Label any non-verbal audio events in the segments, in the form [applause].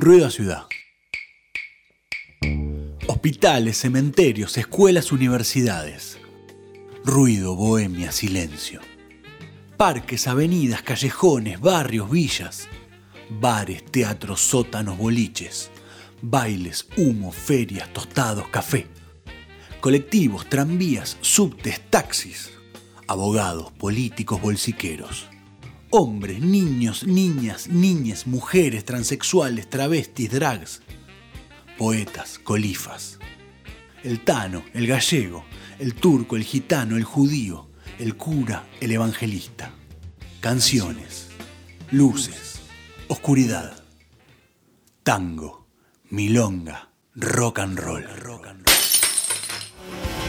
Ruido a ciudad. Hospitales, cementerios, escuelas, universidades. Ruido, bohemia, silencio. Parques, avenidas, callejones, barrios, villas. Bares, teatros, sótanos, boliches. Bailes, humo, ferias, tostados, café. Colectivos, tranvías, subtes, taxis. Abogados, políticos, bolsiqueros. Hombres, niños, niñas, niñas, mujeres, transexuales, travestis, drags poetas, colifas. El tano, el gallego, el turco, el gitano, el judío, el cura, el evangelista. Canciones, luces, oscuridad. Tango, milonga, rock and roll.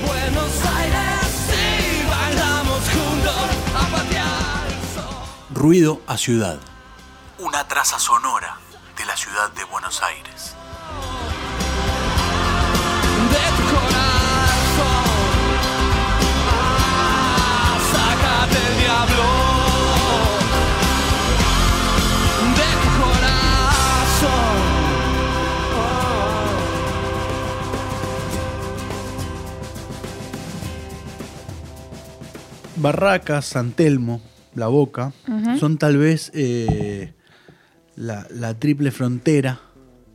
Buenos Aires, Ruido a ciudad. Una traza sonora de la ciudad de Buenos Aires. Barracas, San Telmo, La Boca, son tal vez eh, la, triple frontera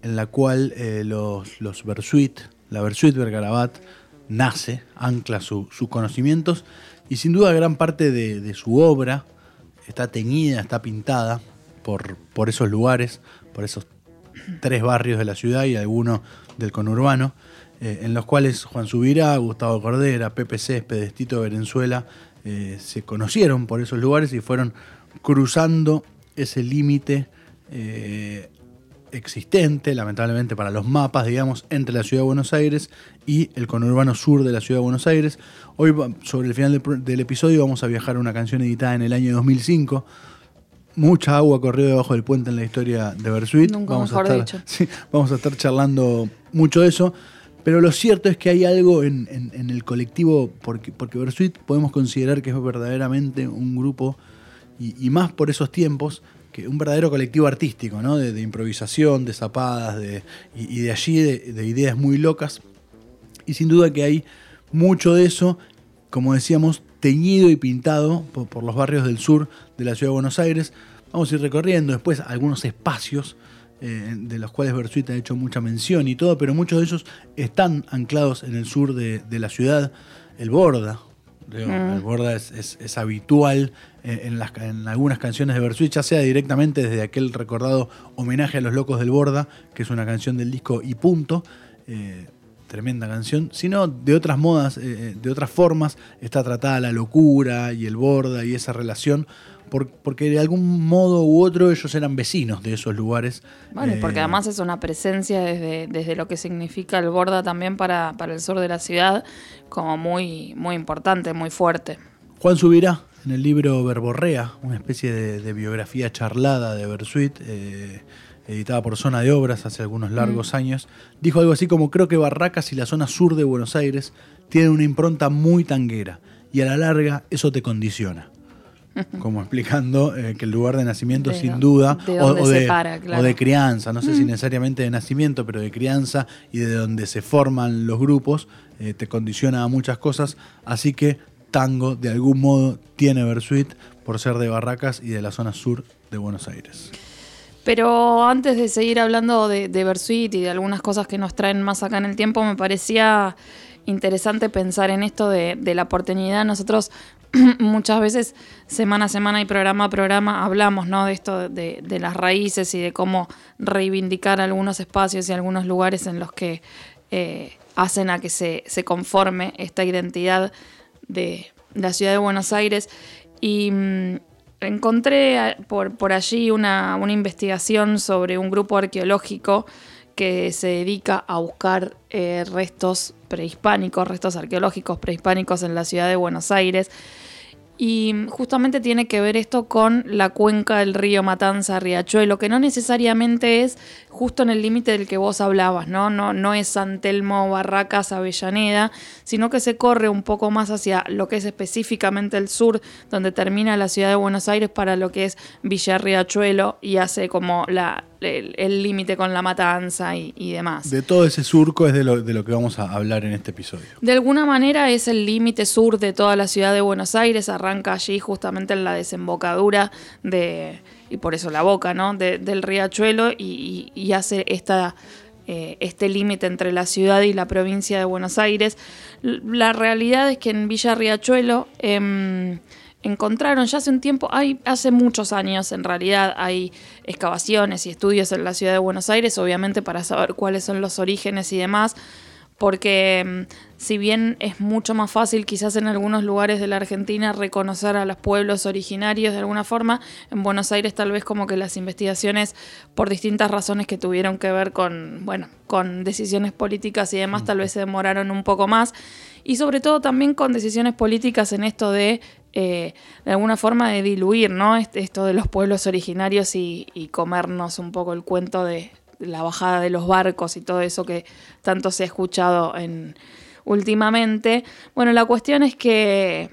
en la cual eh, los, los Bersuit, la Bersuit Bergarabat, nace, ancla sus conocimientos y sin duda gran parte de, su obra está teñida, está pintada por, por esos lugares, por esos tres barrios de la ciudad y alguno del conurbano, eh, en los cuales Juan Subirá, Gustavo Cordera, Pepe Céspedes, Tito Venezuela eh, se conocieron por esos lugares y fueron cruzando ese límite eh, existente, lamentablemente para los mapas, digamos, entre la ciudad de Buenos Aires y el conurbano sur de la ciudad de Buenos Aires. Hoy, sobre el final del, episodio, vamos a viajar a una canción editada en el año 2005. Mucha agua corrió debajo del puente en la historia de Bersuit. vamos a estar, [laughs] vamos a estar charlando mucho de eso. Pero lo cierto es que hay algo en, el colectivo, porque, porque podemos considerar que es verdaderamente un grupo, y, más por esos tiempos, que un verdadero colectivo artístico, ¿no? de, improvisación, de zapadas, de, y, de allí de, ideas muy locas. Y sin duda que hay mucho de eso, como decíamos, teñido y pintado por, por los barrios del sur de la ciudad de Buenos Aires. Vamos a ir recorriendo después algunos espacios eh, de los cuales Bersuit ha hecho mucha mención y todo, pero muchos de ellos están anclados en el sur de, la ciudad. El Borda, mm. el Borda es, habitual en, las, en, algunas canciones de Bersuit, ya sea directamente desde aquel recordado homenaje a los locos del Borda, que es una canción del disco Y Punto. Eh, tremenda canción, sino de otras modas, eh, de otras formas, está tratada la locura y el borda y esa relación porque de algún modo u otro ellos eran vecinos de esos lugares. Bueno, porque eh, además es una presencia desde, desde lo que significa el Borda también para, el sur de la ciudad, como muy, muy importante, muy fuerte. Juan Subirá, en el libro Verborrea, una especie de, biografía charlada de Bersuit, eh, editada por Zona de Obras hace algunos largos mm. años, dijo algo así como creo que Barracas y la zona sur de Buenos Aires tienen una impronta muy tanguera y a la larga eso te condiciona [laughs] como explicando eh, que el lugar de nacimiento sin duda, o, de, crianza, no sé si mm. necesariamente de nacimiento, pero de crianza y de donde se forman los grupos, eh, te condiciona a muchas cosas, así que tango de algún modo tiene Bersuit por ser de Barracas y de la zona sur de Buenos Aires. Pero antes de seguir hablando de, de Bersuit y de algunas cosas que nos traen más acá en el tiempo, me parecía interesante pensar en esto de, de la porteñidad. Nosotros [clears throat] muchas veces, semana a semana y programa a programa, hablamos ¿no? de esto de, las raíces y de cómo reivindicar algunos espacios y algunos lugares en los que eh, hacen a que se, conforme esta identidad de la ciudad de Buenos Aires. Y mm, encontré por, por allí una, una, investigación sobre un grupo arqueológico que se dedica a buscar eh, restos prehispánicos, restos arqueológicos prehispánicos en la ciudad de Buenos Aires. Y justamente tiene que ver esto con la cuenca del río Matanza Riachuelo, que no necesariamente es justo en el límite del que vos hablabas, ¿no? ¿no? No es San Telmo, Barracas, Avellaneda, sino que se corre un poco más hacia lo que es específicamente el sur, donde termina la ciudad de Buenos Aires para lo que es Villa Riachuelo y hace como la, el límite con la matanza y, y, demás. De todo ese surco es de lo, de lo que vamos a hablar en este episodio. De alguna manera es el límite sur de toda la ciudad de Buenos Aires, arranca allí justamente en la desembocadura de y por eso la boca, ¿no? del riachuelo y, hace esta, eh, este límite entre la ciudad y la provincia de Buenos Aires. La realidad es que en Villa Riachuelo em, encontraron ya hace un tiempo, hay, hace muchos años en realidad hay excavaciones y estudios en la ciudad de Buenos Aires, obviamente para saber cuáles son los orígenes y demás porque mm, si bien es mucho más fácil quizás en algunos lugares de la Argentina reconocer a los pueblos originarios de alguna forma, en Buenos Aires tal vez como que las investigaciones por distintas razones que tuvieron que ver con, bueno, con decisiones políticas y demás tal vez se demoraron un poco más y sobre todo también con decisiones políticas en esto de eh, de alguna forma de diluir, ¿no? Esto de los pueblos originarios y comernos un poco el cuento de, la bajada de los barcos y todo eso que tanto se ha escuchado en, últimamente. Bueno, la cuestión es que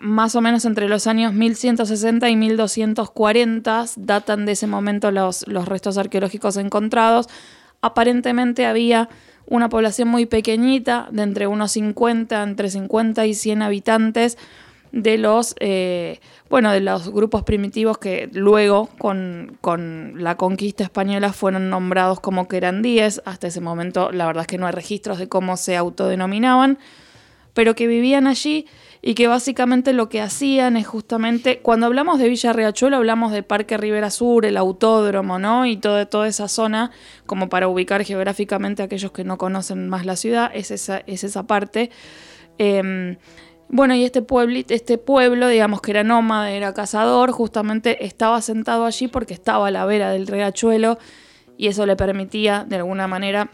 más o menos entre los años 1160 y 1240 datan de ese momento los, los restos arqueológicos encontrados. Aparentemente había una población muy pequeñita, de entre unos 50, entre 50 y 100 habitantes, de los, eh, bueno, de los grupos primitivos que luego con, la conquista española fueron nombrados como que eran 10. Hasta ese momento la verdad es que no hay registros de cómo se autodenominaban, pero que vivían allí y que básicamente lo que hacían es justamente, cuando hablamos de Villa Riachuelo hablamos de Parque Rivera Sur, el autódromo, ¿no? Y todo, toda esa zona, como para ubicar geográficamente a aquellos que no conocen más la ciudad, es esa, es esa parte. Em, bueno, y este, este pueblo, digamos que era nómada, era cazador, justamente estaba sentado allí porque estaba a la vera del riachuelo y eso le permitía, de alguna manera,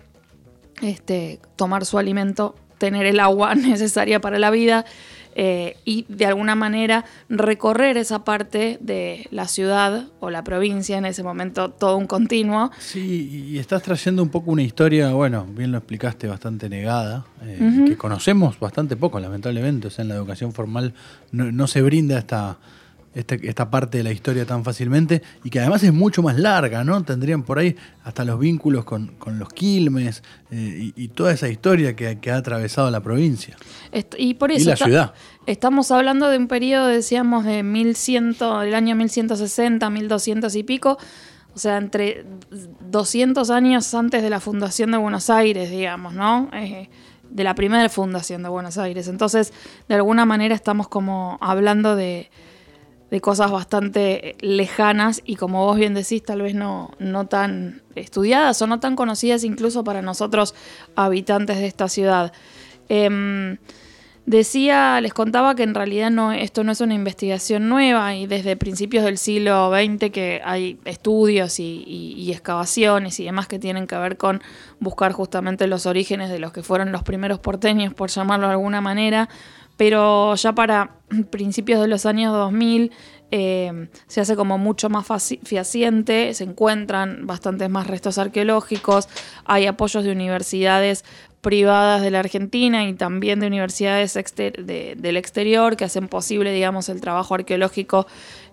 este, tomar su alimento, tener el agua [laughs] necesaria para la vida eh, y de alguna manera recorrer esa parte de la ciudad o la provincia, en ese momento todo un continuo. Sí, y estás trayendo un poco una historia, bueno, bien lo explicaste, bastante negada, eh, que conocemos bastante poco, lamentablemente, o sea, en la educación formal no, no se brinda esta esta, parte de la historia tan fácilmente y que además es mucho más larga, ¿no? Tendrían por ahí hasta los vínculos con, los Quilmes eh, y, toda esa historia que, ha atravesado la provincia. y por eso la ciudad. Estamos hablando de un periodo, decíamos, de 1100, del año 1160, 1200 y pico, o sea, entre 200 años antes de la fundación de Buenos Aires, digamos, ¿no? Eh, de la primera fundación de Buenos Aires. Entonces, de alguna manera estamos como hablando de, de cosas bastante lejanas y como vos bien decís, tal vez no, no tan estudiadas o no tan conocidas incluso para nosotros habitantes de esta ciudad. Em, decía, les contaba que en realidad no, esto no es una investigación nueva y desde principios del siglo XX que hay estudios y, y excavaciones y demás que tienen que ver con buscar justamente los orígenes de los que fueron los primeros porteños, por llamarlo de alguna manera, pero ya para [clears throat] principios de los años 2000 eh, se hace como mucho más fehaciente, se encuentran bastantes más restos arqueológicos, hay apoyos de universidades privadas de la Argentina y también de universidades del exterior que hacen posible, digamos, el trabajo arqueológico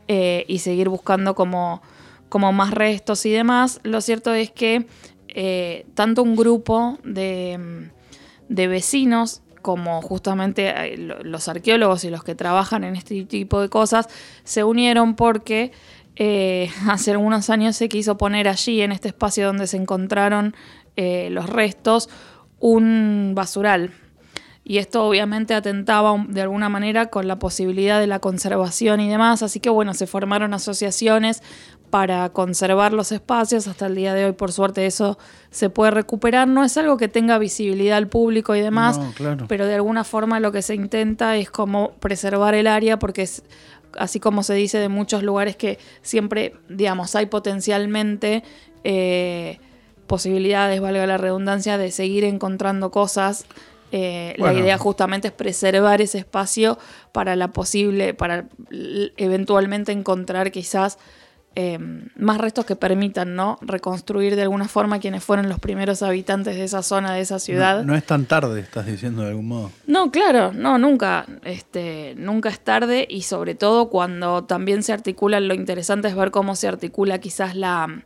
eh, y seguir buscando como, como, más restos y demás. Lo cierto es que eh, tanto un grupo de, de vecinos como justamente eh, los arqueólogos y los que trabajan en este tipo de cosas se unieron porque eh, [laughs] hace algunos años se quiso poner allí, en este espacio donde se encontraron eh, los restos, un basural. Y esto obviamente atentaba de alguna manera con la posibilidad de la conservación y demás, así que bueno, se formaron asociaciones para conservar los espacios. Hasta el día de hoy, por suerte, eso se puede recuperar. No es algo que tenga visibilidad al público y demás, pero de alguna forma lo que se intenta es como preservar el área porque es así como se dice de muchos lugares que siempre, digamos, hay potencialmente eh, posibilidades, valga la redundancia, de seguir encontrando cosas. Eh, la idea justamente es preservar ese espacio para la posible, para eventualmente encontrar quizás eh, más restos que permitan ¿no? reconstruir de alguna forma quienes fueron los primeros habitantes de esa zona, de esa ciudad. No, no, es tan tarde, estás diciendo de algún modo. No, claro, no, nunca. Este, nunca es tarde y sobre todo cuando también se articula, lo interesante es ver cómo se articula quizás la,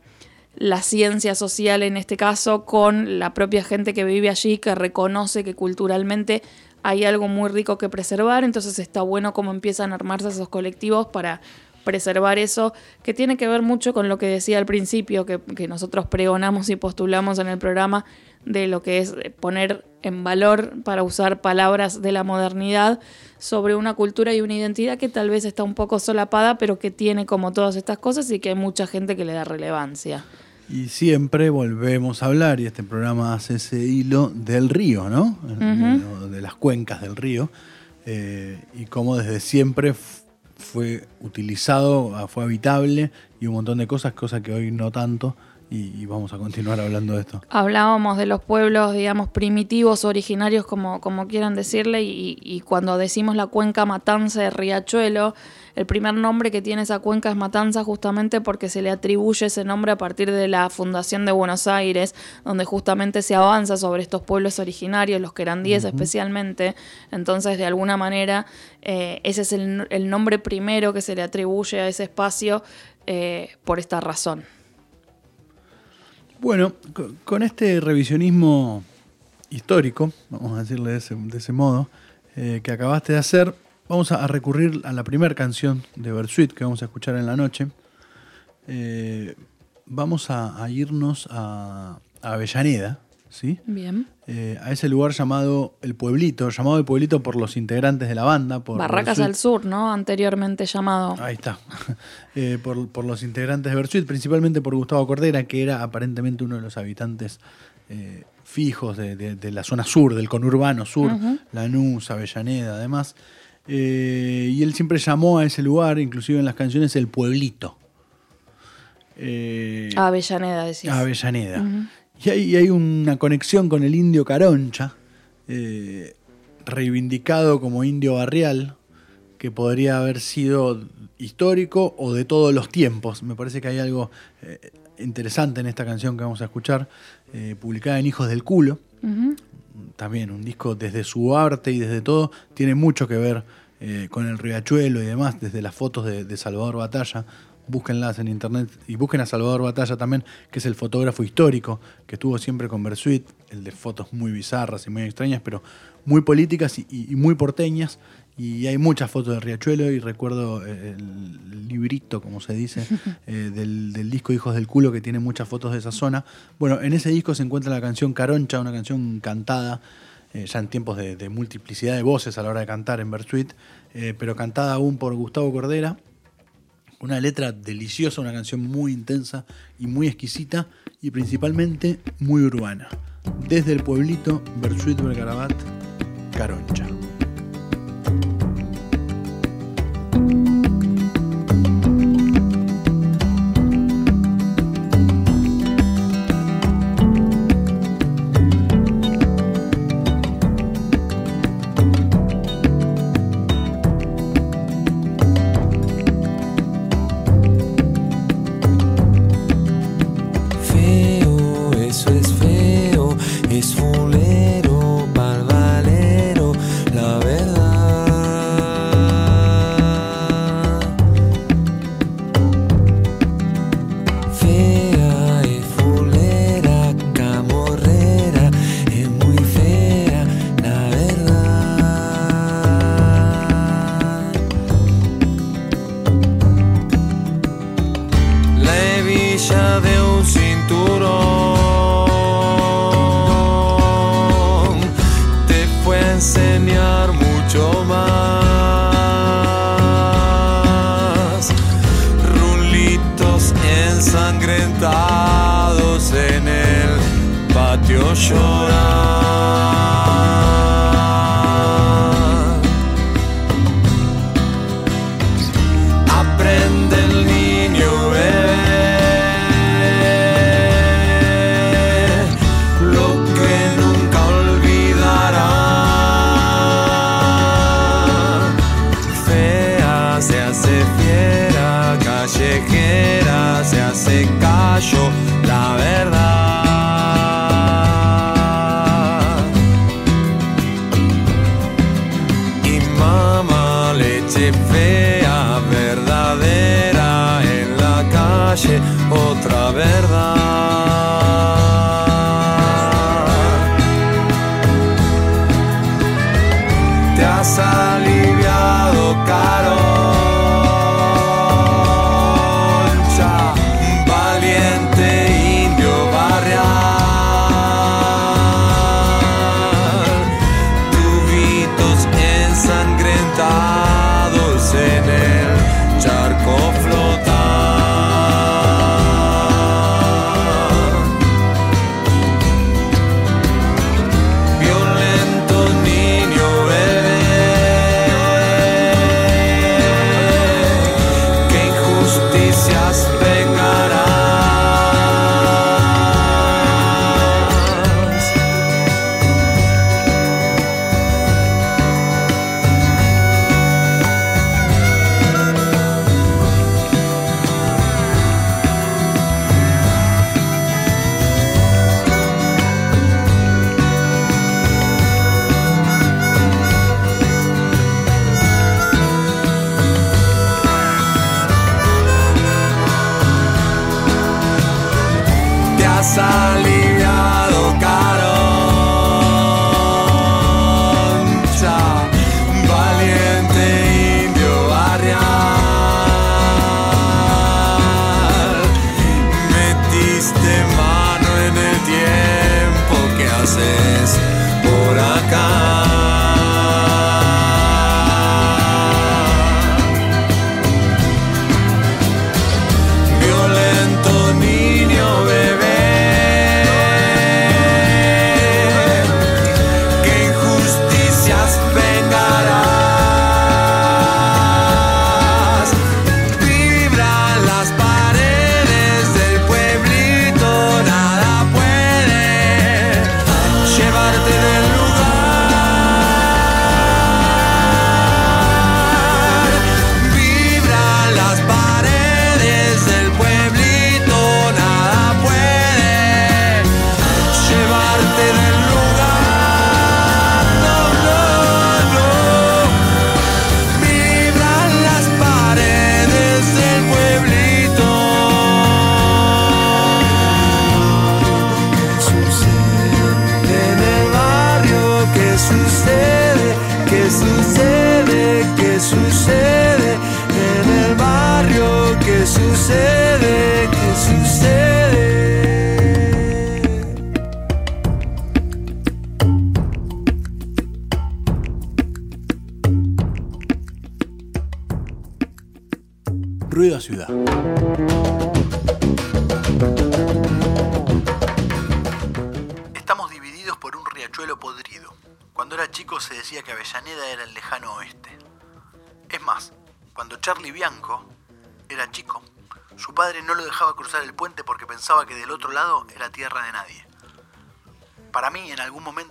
la ciencia social en este caso con la propia gente que vive allí, que reconoce que culturalmente hay algo muy rico que preservar, entonces está bueno cómo empiezan a armarse esos colectivos para preservar eso, que tiene que ver mucho con lo que decía al principio, que, que, nosotros pregonamos y postulamos en el programa, de lo que es poner en valor, para usar palabras de la modernidad, sobre una cultura y una identidad que tal vez está un poco solapada, pero que tiene como todas estas cosas y que hay mucha gente que le da relevancia. Y siempre volvemos a hablar, y este programa hace ese hilo del río, ¿no? Uh -huh. De las cuencas del río, eh, y cómo desde siempre fue utilizado, ah, fue habitable y un montón de cosas, cosas que hoy no tanto. Y, y, vamos a continuar hablando de esto. Hablábamos de los pueblos, digamos, primitivos, originarios, como, como quieran decirle, y, y, cuando decimos la cuenca Matanza de Riachuelo, el primer nombre que tiene esa cuenca es Matanza justamente porque se le atribuye ese nombre a partir de la fundación de Buenos Aires, donde justamente se avanza sobre estos pueblos originarios, los querandíes uh -huh. especialmente. Entonces, de alguna manera, eh, ese es el, el, nombre primero que se le atribuye a ese espacio eh, por esta razón. Bueno, con este revisionismo histórico, vamos a decirle de ese, de ese modo, eh, que acabaste de hacer, vamos a recurrir a la primera canción de Bersuit que vamos a escuchar en la noche. Eh, vamos a, a irnos a, a, Avellaneda, ¿sí? Bien. Eh, a ese lugar llamado El Pueblito, llamado El Pueblito por los integrantes de la banda. Por Barracas al Sur, ¿no? Anteriormente llamado. Ahí está. [laughs] eh, por, por, los integrantes de Bersuit, principalmente por Gustavo Cordera, que era aparentemente uno de los habitantes eh, fijos de, de, de, la zona sur, del conurbano sur, uh -huh. Lanús, Avellaneda, además. Eh, y él siempre llamó a ese lugar, inclusive en las canciones, el pueblito. Avellaneda, decís. Avellaneda. Uh -huh. Y hay, y hay, una conexión con el indio Caroncha, reivindicado como indio barrial, que podría haber sido histórico o de todos los tiempos. Me parece que hay algo eh, interesante en esta canción que vamos a escuchar, eh, publicada en Hijos del Culo. Uh -huh. También un disco desde su arte y desde todo, tiene mucho que ver eh, con el riachuelo y demás, desde las fotos de, de Salvador Batalla, búsquenlas en internet y busquen a Salvador Batalla también, que es el fotógrafo histórico que estuvo siempre con Bersuit, el de fotos muy bizarras y muy extrañas, pero muy políticas y, y, muy porteñas. Y hay muchas fotos de Riachuelo y recuerdo el, el librito, como se dice, [laughs] eh, del, del, disco Hijos del Culo, que tiene muchas fotos de esa zona. Bueno, en ese disco se encuentra la canción Caroncha, una canción cantada, eh, ya en tiempos de, de, multiplicidad de voces a la hora de cantar en Bersuit, eh, pero cantada aún por Gustavo Cordera una letra deliciosa, una canción muy intensa y muy exquisita y principalmente muy urbana. Desde el pueblito, Bersuit Vergarabat, Caroncha. Se hace fiera,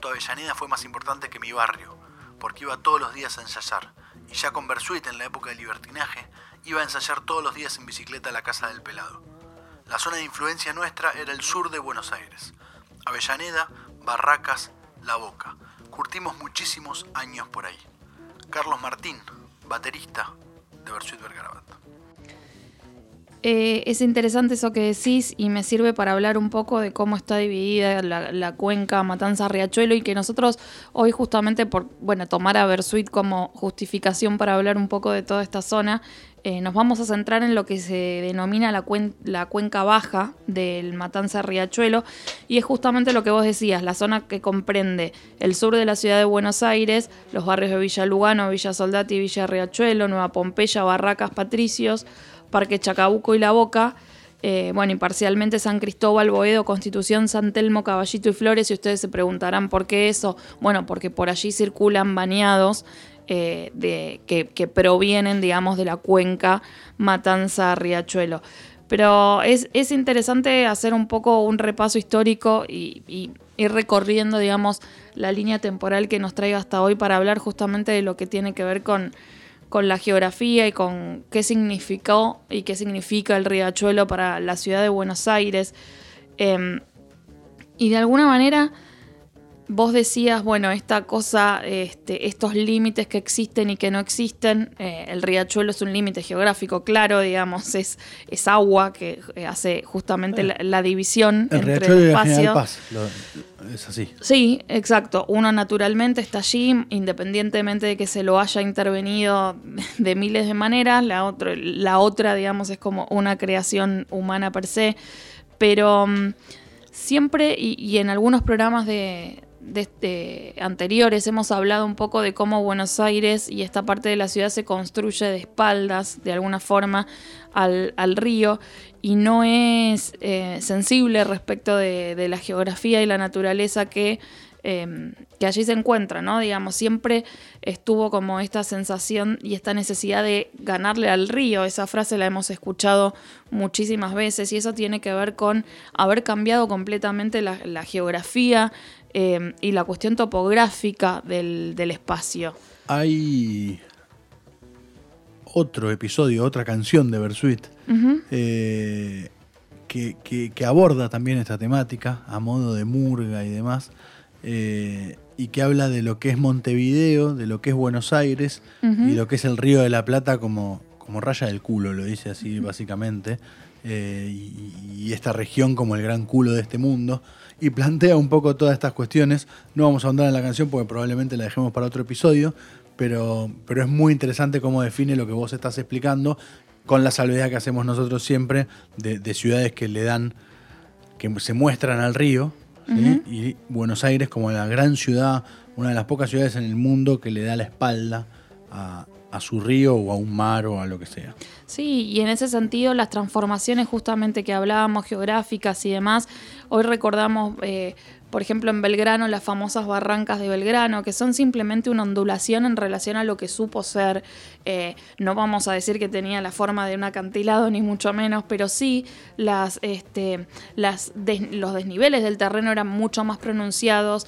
Avellaneda fue más importante que mi barrio, porque iba todos los días a ensayar, y ya con Bersuit en la época del libertinaje, iba a ensayar todos los días en bicicleta a la casa del pelado. La zona de influencia nuestra era el sur de Buenos Aires. Avellaneda, Barracas, La Boca. Curtimos muchísimos años por ahí. Carlos Martín, baterista de Bersuit Bergarabat. Eh, es interesante eso que decís y me sirve para hablar un poco de cómo está dividida la, cuenca Matanza-Riachuelo y que nosotros hoy justamente por bueno tomar a Versuit como justificación para hablar un poco de toda esta zona, eh, nos vamos a centrar en lo que se denomina la, la cuenca baja del Matanza-Riachuelo y es justamente lo que vos decías, la zona que comprende el sur de la ciudad de Buenos Aires, los barrios de Villa Lugano, Villa Soldati, Villa Riachuelo, Nueva Pompeya, Barracas, Patricios, Parque Chacabuco y La Boca. Eh, bueno, y San Cristóbal, Boedo, Constitución, San Telmo, Caballito y Flores. Y ustedes se preguntarán por qué eso. Bueno, porque por allí circulan bañados eh, de, que, provienen, digamos, de la cuenca Matanza-Riachuelo. Pero es, interesante hacer un poco un repaso histórico y, ir recorriendo, digamos, la línea temporal que nos traiga hasta hoy para hablar justamente de lo que tiene que ver con con la geografía y con qué significó y qué significa el riachuelo para la ciudad de Buenos Aires. Em, y de alguna manera vos decías, bueno, esta cosa, este, estos límites que existen y que no existen, eh, el riachuelo es un límite geográfico, claro, digamos, es, es agua que eh, hace justamente la, división el entre el espacio. Paz, es así. Sí, exacto. Uno naturalmente está allí, independientemente de que se lo haya intervenido de miles de maneras. La, otro, la otra, digamos, es como una creación humana per se. Pero mm, siempre, y en algunos programas de, de este, anteriores hemos hablado un poco de cómo Buenos Aires y esta parte de la ciudad se construye de espaldas, de alguna forma, al, río y no es eh, sensible respecto de, la geografía y la naturaleza que, em, que allí se encuentra, ¿no? Digamos, siempre estuvo como esta sensación y esta necesidad de ganarle al río. Esa frase la hemos escuchado muchísimas veces y eso tiene que ver con haber cambiado completamente la, la geografía, Em, y la cuestión topográfica del, espacio. Hay otro episodio, otra canción de Bersuit eh, que, aborda también esta temática a modo de murga y demás. Eh, y que habla de lo que es Montevideo, de lo que es Buenos Aires y lo que es el Río de la Plata como, como raya del culo, lo dice así básicamente. eh, y, y esta región como el gran culo de este mundo. Y plantea un poco todas estas cuestiones. No vamos a ahondar en la canción porque probablemente la dejemos para otro episodio, pero, pero es muy interesante cómo define lo que vos estás explicando, con la salvedad que hacemos nosotros siempre de, de ciudades que le dan, que se muestran al río, ¿sí? y Buenos Aires como la gran ciudad, una de las pocas ciudades en el mundo que le da la espalda a, a su río o a un mar o a lo que sea. Sí, y en ese sentido las transformaciones justamente que hablábamos, geográficas y demás, hoy recordamos, eh, por ejemplo, en Belgrano, las famosas barrancas de Belgrano, que son simplemente una ondulación en relación a lo que supo ser. Eh, no vamos a decir que tenía la forma de un acantilado, ni mucho menos, pero sí las, este, las los desniveles del terreno eran mucho más pronunciados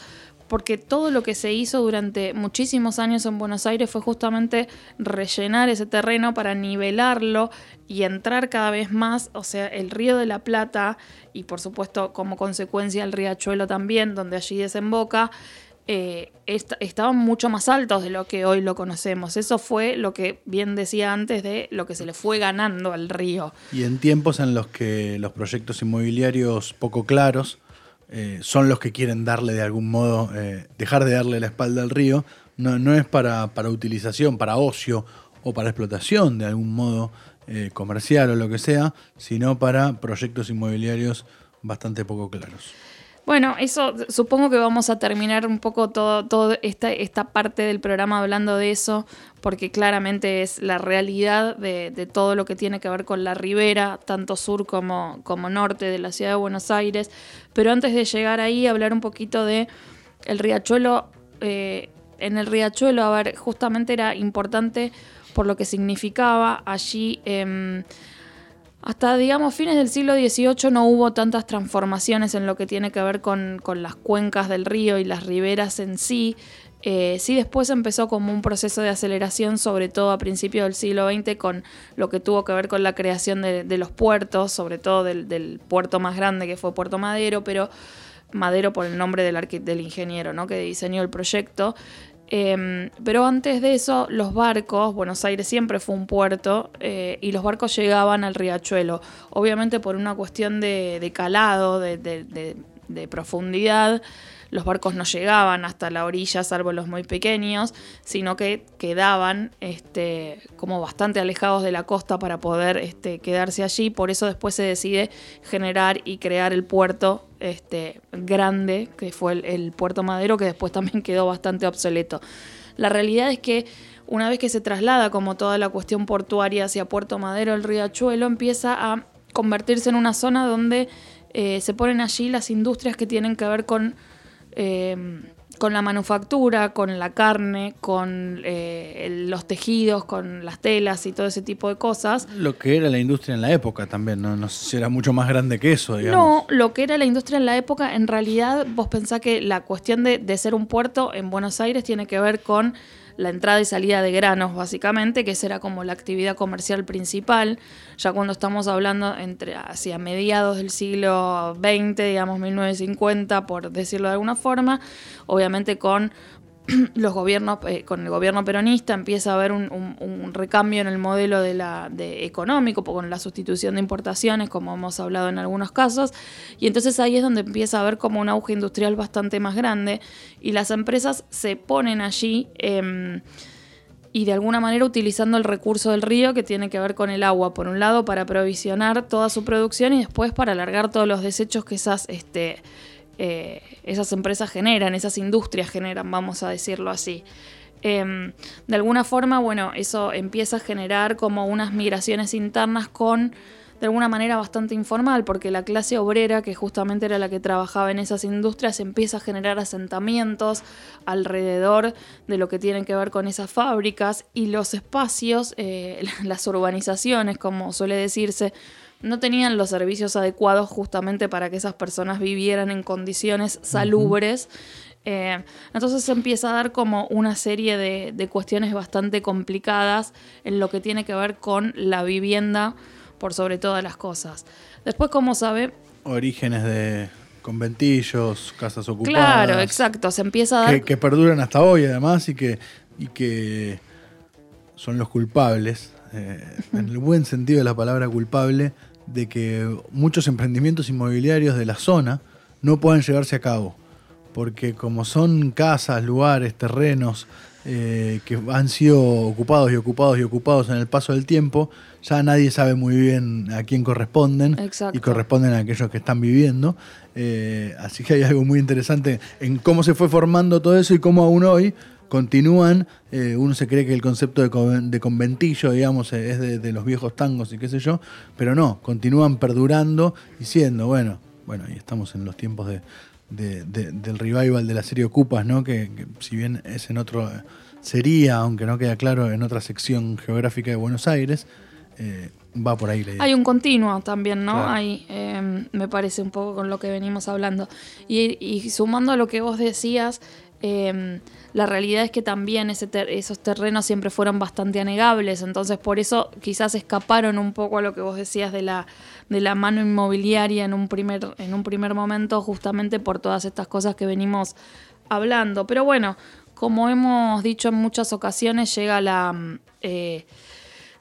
porque todo lo que se hizo durante muchísimos años en Buenos Aires fue justamente rellenar ese terreno para nivelarlo y entrar cada vez más, o sea, el río de la Plata y por supuesto como consecuencia el riachuelo también, donde allí desemboca, eh, est- estaban mucho más altos de lo que hoy lo conocemos. Eso fue lo que bien decía antes de lo que se le fue ganando al río. Y en tiempos en los que los proyectos inmobiliarios poco claros eh, son los que quieren darle de algún modo, eh, dejar de darle la espalda al río, no, no es para, para utilización, para ocio o para explotación de algún modo eh, comercial o lo que sea, sino para proyectos inmobiliarios bastante poco claros. Bueno, eso supongo que vamos a terminar un poco todo, todo esta, esta parte del programa hablando de eso, porque claramente es la realidad de, todo lo que tiene que ver con la ribera, tanto sur como, como norte de la ciudad de Buenos Aires. Pero antes de llegar ahí, hablar un poquito de el riachuelo. eh, en el riachuelo, a ver, justamente era importante por lo que significaba allí. em, hasta, digamos, fines del siglo XVIII no hubo tantas transformaciones en lo que tiene que ver con, con las cuencas del río y las riberas en sí. Eh, sí después empezó como un proceso de aceleración, sobre todo a principios del siglo XX, con lo que tuvo que ver con la creación de, los puertos, sobre todo del, puerto más grande que fue Puerto Madero, pero Madero por el nombre del, del ingeniero ¿no? que diseñó el proyecto. Eh, pero antes de eso, los barcos, Buenos Aires siempre fue un puerto, eh, y los barcos llegaban al riachuelo. Obviamente por una cuestión de, de calado, de, de- de- de profundidad, los barcos no llegaban hasta la orilla, salvo los muy pequeños, sino que quedaban este, como bastante alejados de la costa para poder este, quedarse allí. Por eso después se decide generar y crear el puerto este, grande, que fue el, puerto Madero, que después también [laughs] quedó bastante obsoleto. La realidad es que una vez que se traslada como toda la cuestión portuaria hacia Puerto Madero, el riachuelo empieza a convertirse en una zona donde eh, se ponen allí las industrias que tienen que ver con, eh, con la manufactura, con la carne, con eh, los tejidos, con las telas y todo ese tipo de cosas. Lo que era la industria en la época también, no, no sé si era mucho más grande que eso, digamos. No, lo que era la industria en la época, en realidad vos pensás que la cuestión de, de ser un puerto en Buenos Aires tiene que ver con la entrada y salida de granos, básicamente, que esa era como la actividad comercial principal. Ya cuando estamos hablando entre hacia mediados del siglo XX, digamos 1950, por decirlo de alguna forma, obviamente con [clears throat] los gobiernos, eh, con el gobierno peronista empieza a haber un, recambio en el modelo de la, de económico, con la sustitución de importaciones, como hemos hablado en algunos casos, y entonces ahí es donde empieza a haber como un auge industrial bastante más grande, y las empresas se ponen allí em, y de alguna manera utilizando el recurso del río que tiene que ver con el agua, por un lado para aprovisionar toda su producción y después para alargar todos los desechos que esas, este, eh, esas empresas generan, esas industrias generan, vamos a decirlo así. Em, de alguna forma, bueno, eso empieza a generar como unas migraciones internas con, de alguna manera, bastante informal, porque la clase obrera, que justamente era la que trabajaba en esas industrias, empieza a generar asentamientos alrededor de lo que tienen que ver con esas fábricas y los espacios, eh, [laughs] las urbanizaciones, como suele decirse, no tenían los servicios adecuados justamente para que esas personas vivieran en condiciones salubres. Eh, entonces se empieza a dar como una serie de, de cuestiones bastante complicadas en lo que tiene que ver con la vivienda por sobre todas las cosas. Después, como sabe, Orígenes de conventillos, casas ocupadas. claro, exacto, se empieza a dar... que, que perduran hasta hoy además y que, y que son los culpables, eh, en el buen sentido de la palabra culpable, de que muchos emprendimientos inmobiliarios de la zona no puedan llevarse a cabo. Porque como son casas, lugares, terrenos eh, que han sido ocupados y ocupados y ocupados en el paso del tiempo, ya nadie sabe muy bien a quién corresponden Exacto. y corresponden a aquellos que están viviendo. Eh, así que hay algo muy interesante en cómo se fue formando todo eso y cómo aún hoy continúan. eh, uno se cree que el concepto de, conven- de conventillo, digamos, eh, es de, de los viejos tangos y qué sé yo, pero no, continúan perdurando y siendo, bueno, bueno, y estamos en los tiempos de, de- de- del revival de la serie Ocupas, ¿no? Que, que si bien es en otro, sería, aunque no queda claro, en otra sección geográfica de Buenos Aires, eh, va por ahí la idea. Hay un continuo también, ¿no? Claro. Ahí eh, me parece un poco con lo que venimos hablando. Y, y sumando a lo que vos decías, eh, la realidad es que también ese ter- esos terrenos siempre fueron bastante anegables, entonces por eso quizás escaparon un poco a lo que vos decías de la, de la mano inmobiliaria en un, primer, en un primer momento, justamente por todas estas cosas que venimos hablando. Pero bueno, como hemos dicho en muchas ocasiones, llega la... mm, eh,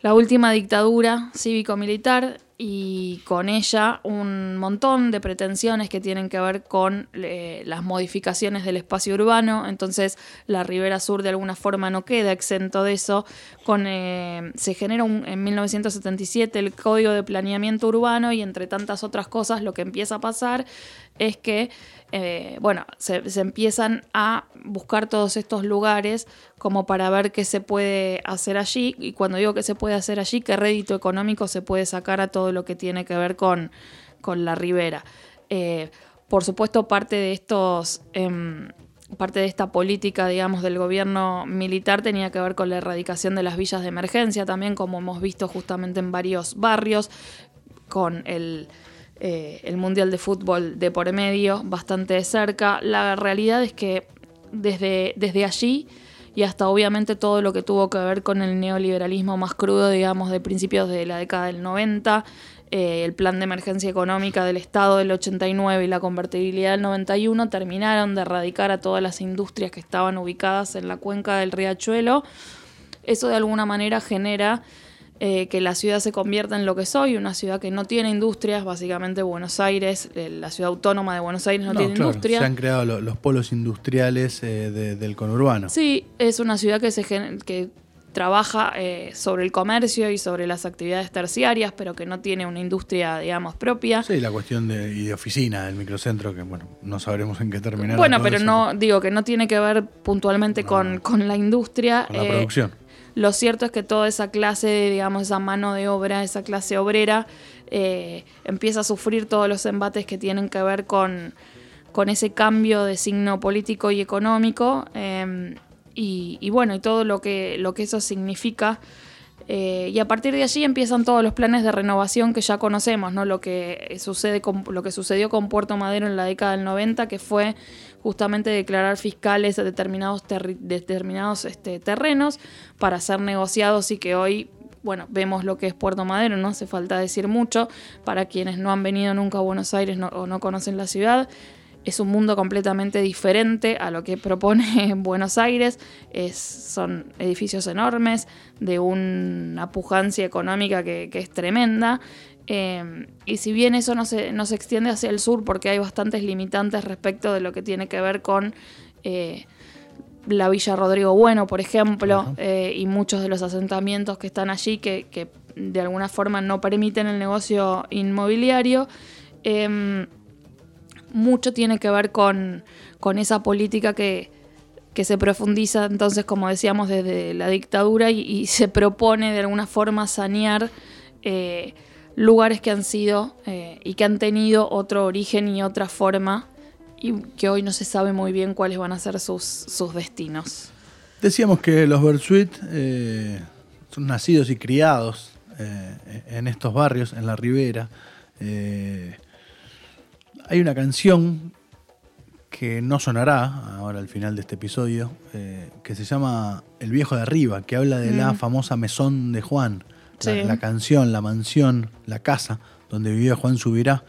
la última dictadura cívico-militar y con ella un montón de pretensiones que tienen que ver con eh, las modificaciones del espacio urbano. Entonces la Ribera Sur de alguna forma no queda exento de eso. Con, eh, se genera en 1977 el Código de Planeamiento Urbano y entre tantas otras cosas lo que empieza a pasar es que eh, bueno, se, empiezan a buscar todos estos lugares como para ver qué se puede hacer allí. Y cuando digo que se puede hacer allí, qué rédito económico se puede sacar a todo lo que tiene que ver con, con la ribera. Eh, por supuesto, parte de estos. em, parte de esta política, digamos, del gobierno militar tenía que ver con la erradicación de las villas de emergencia, también como hemos visto justamente en varios barrios, con el, eh, el Mundial de Fútbol de por medio, bastante de cerca. La realidad es que desde, desde allí y hasta obviamente todo lo que tuvo que ver con el neoliberalismo más crudo, digamos, de principios de la década del 90, eh, el plan de emergencia económica del Estado del 89 y la convertibilidad del 91 terminaron de erradicar a todas las industrias que estaban ubicadas en la cuenca del riachuelo. Eso de alguna manera genera eh, que la ciudad se convierta en lo que soy, una ciudad que no tiene industrias, básicamente Buenos Aires, eh, la ciudad autónoma de Buenos Aires no, No, tiene claro, industria. Se han creado lo- los polos industriales eh, de- del conurbano. Sí, es una ciudad que, se que trabaja eh, sobre el comercio y sobre las actividades terciarias, pero que no tiene una industria, digamos, propia. Sí, la cuestión de, y de oficina del microcentro, que bueno, no sabremos en qué terminará. bueno, pero eso. no, digo que no tiene que ver puntualmente No. con, con la industria. Con la eh, producción. Lo cierto es que toda esa clase, digamos, esa mano de obra, esa clase obrera, eh, empieza a sufrir todos los embates que tienen que ver con, con ese cambio de signo político y económico. eh, y, y bueno, y todo lo que, lo que eso significa. Eh, y a partir de allí empiezan todos los planes de renovación que ya conocemos, ¿no? Lo que sucede con, lo que sucedió con Puerto Madero en la década del 90, que fue justamente declarar fiscales de determinados, determinados este, terrenos para ser negociados y que hoy, bueno, vemos lo que es Puerto Madero, no hace falta decir mucho. Para quienes no han venido nunca a Buenos Aires no- o no conocen la ciudad, es un mundo completamente diferente a lo que propone [laughs] Buenos Aires. Es, son edificios enormes, de una pujancia económica que, que es tremenda. Eh, y si bien eso no se, no se extiende hacia el sur, porque hay bastantes limitantes respecto de lo que tiene que ver con eh, la Villa Rodrigo Bueno, por ejemplo, eh, y muchos de los asentamientos que están allí que, que de alguna forma no permiten el negocio inmobiliario. Mucho tiene que ver con, con esa política que, que se profundiza entonces, como decíamos, desde la dictadura y, se propone de alguna forma sanear eh, lugares que han sido eh, y que han tenido otro origen y otra forma y que hoy no se sabe muy bien cuáles van a ser sus, sus destinos. Decíamos que los Bersuit eh, son nacidos y criados en estos barrios, en la ribera. Hay una canción que no sonará ahora al final de este episodio, eh, que se llama El viejo de arriba, que habla de la Mm. famosa mesón de Juan, la, Sí. la canción, la mansión, la casa donde vivía Juan Subirá.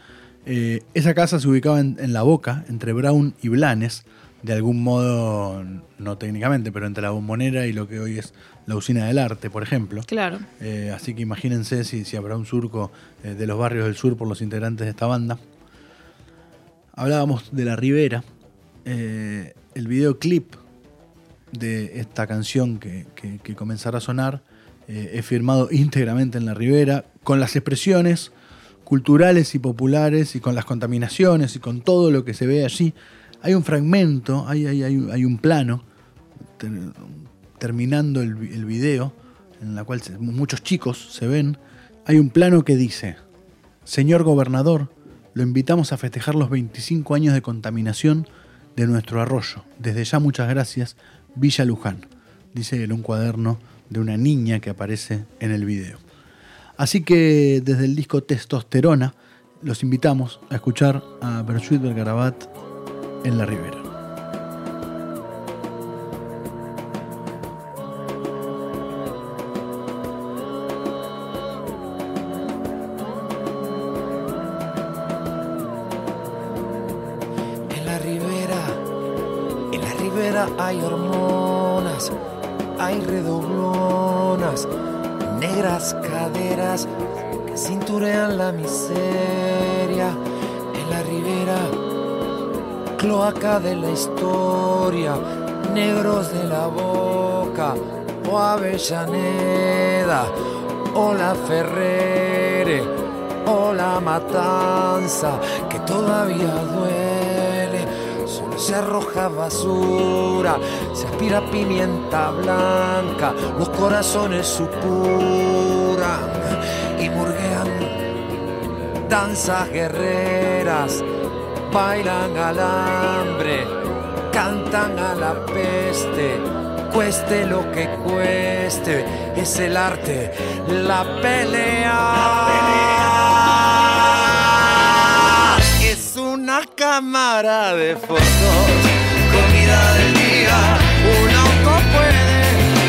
Eh, esa casa se ubicaba en, en La Boca, entre Brown y Blanes, de algún modo, no técnicamente, pero entre la bombonera y lo que hoy es la usina del arte, por ejemplo. Claro. Eh, así que imagínense si, si habrá un surco de los barrios del sur por los integrantes de esta banda. Hablábamos de la Ribera. Eh, el videoclip de esta canción que, comenzará a sonar eh, es firmado íntegramente en la Ribera, con las expresiones culturales y populares y con las contaminaciones y con todo lo que se ve allí. Hay un fragmento, hay, un plano ter- terminando el, vi- el video en la cual muchos chicos se ven. Hay un plano que dice, Señor gobernador, lo invitamos a festejar los 25 años de contaminación de nuestro arroyo. Desde ya muchas gracias, Villa Luján, dice en un cuaderno de una niña que aparece en el video. Así que desde el disco Testosterona los invitamos a escuchar a Bersuit Bergarabat en la Ribera. Que cinturean la miseria. En la ribera, cloaca de la historia, negros de la boca, o Avellaneda, o la Ferrere, o la matanza, que todavía duele. Solo se arroja basura, se aspira pimienta blanca, los corazones supuran murguean. Danzas guerreras, bailan al hambre, cantan a la peste, cueste lo que cueste, es el arte, la pelea. Es una cámara de fotos, comida del día, un auto puede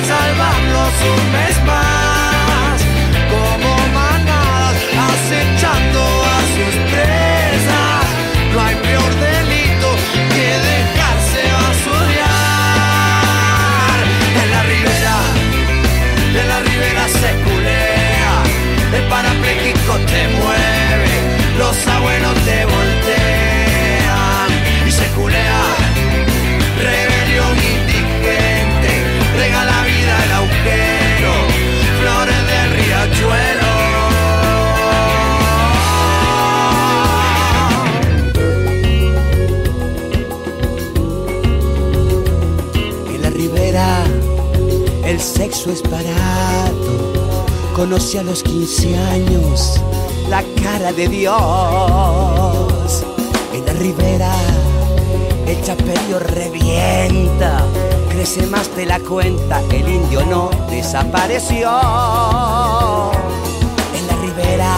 salvarlos un mes Conoce a los 15 años la cara de Dios. En la ribera el chaperío revienta. Crece más de la cuenta, el indio no desapareció. En la ribera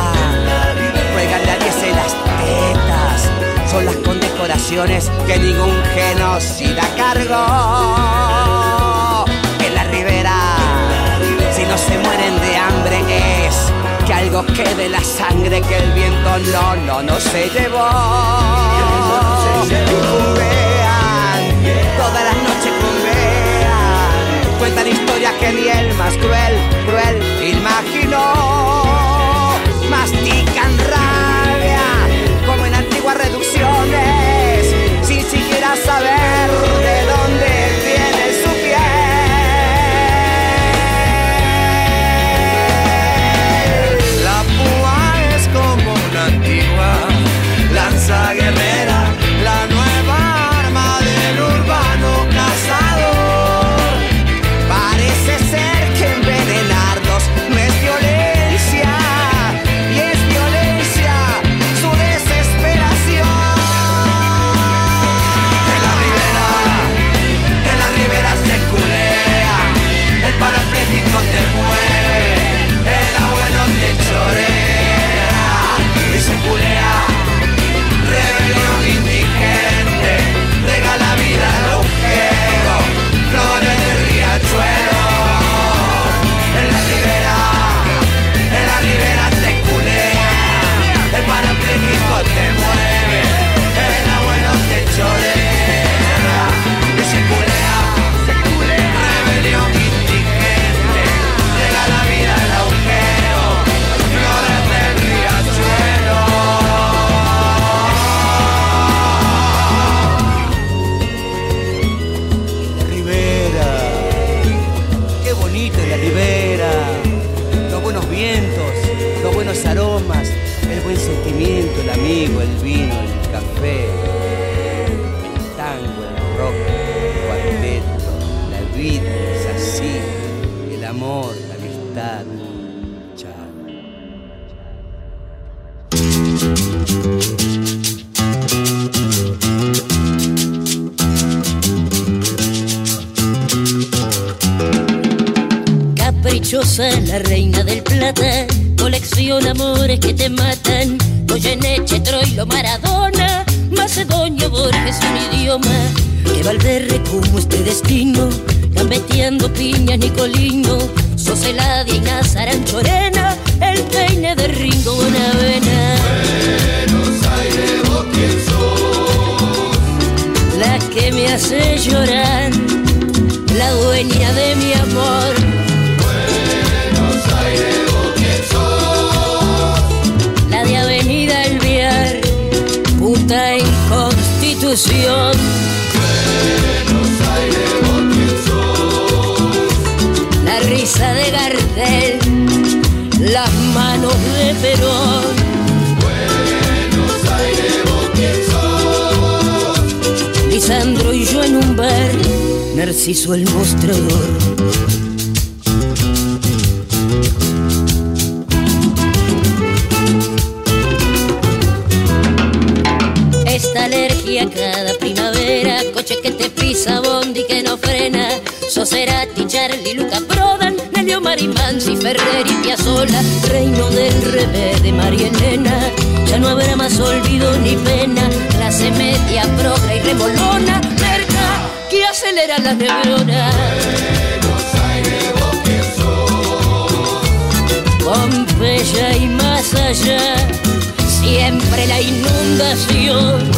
juegan la 10 en las tetas. Son las condecoraciones que ningún genocida cargó. Que quede la sangre que el viento no, no, no se llevó. Cumbean, todas las noches cumbean. Cuentan historias que ni el más cruel, cruel imaginó. Conmigo el vino, el café, el tango, el rock, el cuarteto, la vida es así, el amor, la amistad. Caprichosa la reina que te matan. Goyeneche, Troilo, Maradona, Macedonio, Borges, un idioma. Que Valverde como este destino, gambeteando piñas, Nicolino. Sos Eladia y Nazaran Chorena, el peine de Ringo Bonavena. La que me hace llorar, la dueña de mi amor. De Gardel, las manos de Perón. Lisandro y yo en un bar, Narciso el mostrador. Piazzolla, reino del revés de María Elena. Ya no habrá más olvido ni pena, clase media, progra y remolona, merca que acelera las neuronas. Pompeya y más allá, siempre la inundación.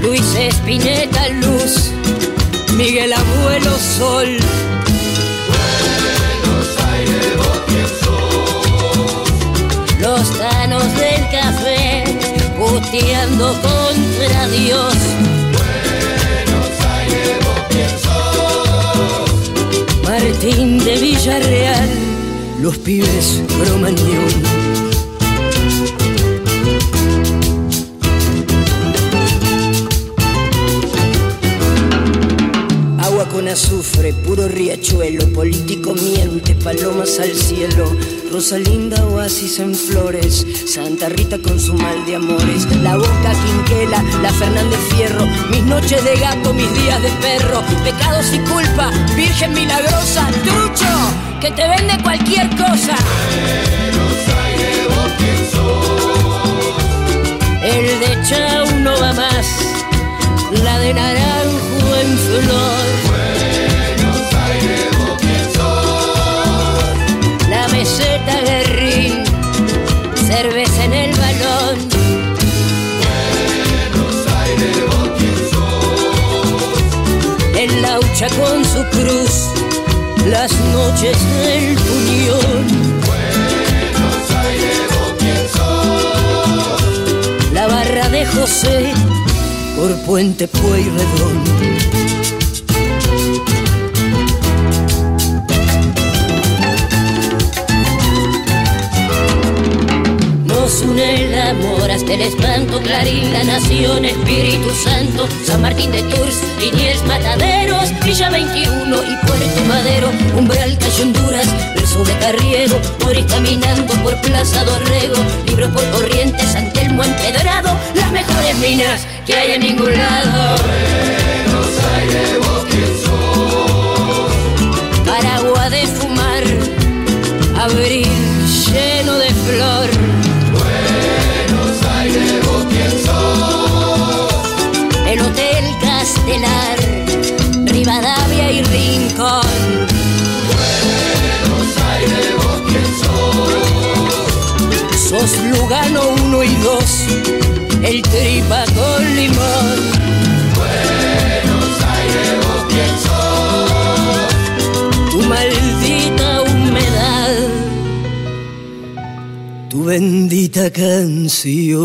Luis Espineta Miguel Abuelo Sol. Los tanos del café, puteando contra Dios. Martín de Villarreal, los pibes cromañón. Azufre, puro riachuelo, político miente, palomas al cielo, Rosalinda oasis en flores, Santa Rita con su mal de amores, la boca quinquela, la Fernández Fierro, mis noches de gato, mis días de perro, pecados y culpa, Virgen milagrosa, trucho, que te vende cualquier cosa. El de Chau no va más, la de naranjo en flor. Con su cruz, las noches del puñón. La barra de José por Puente Pueyrredón. Une el amor hasta el espanto, Clarín, la nación, Espíritu Santo, San Martín de Tours, Liniers, Mataderos, Villa 21 y Puerto Madero, Umbral, Calle Honduras, verso de Carriego, Moris caminando por Plaza Dorrego, Libros por Corrientes, San Telmo empedrado, las mejores minas que hay en ningún lado. Paragua de fumar, abril lleno de flor. Rivadavia y Rincón. Sos Lugano 1 y 2, el tripa con limón. Tu maldita humedad, tu bendita canción.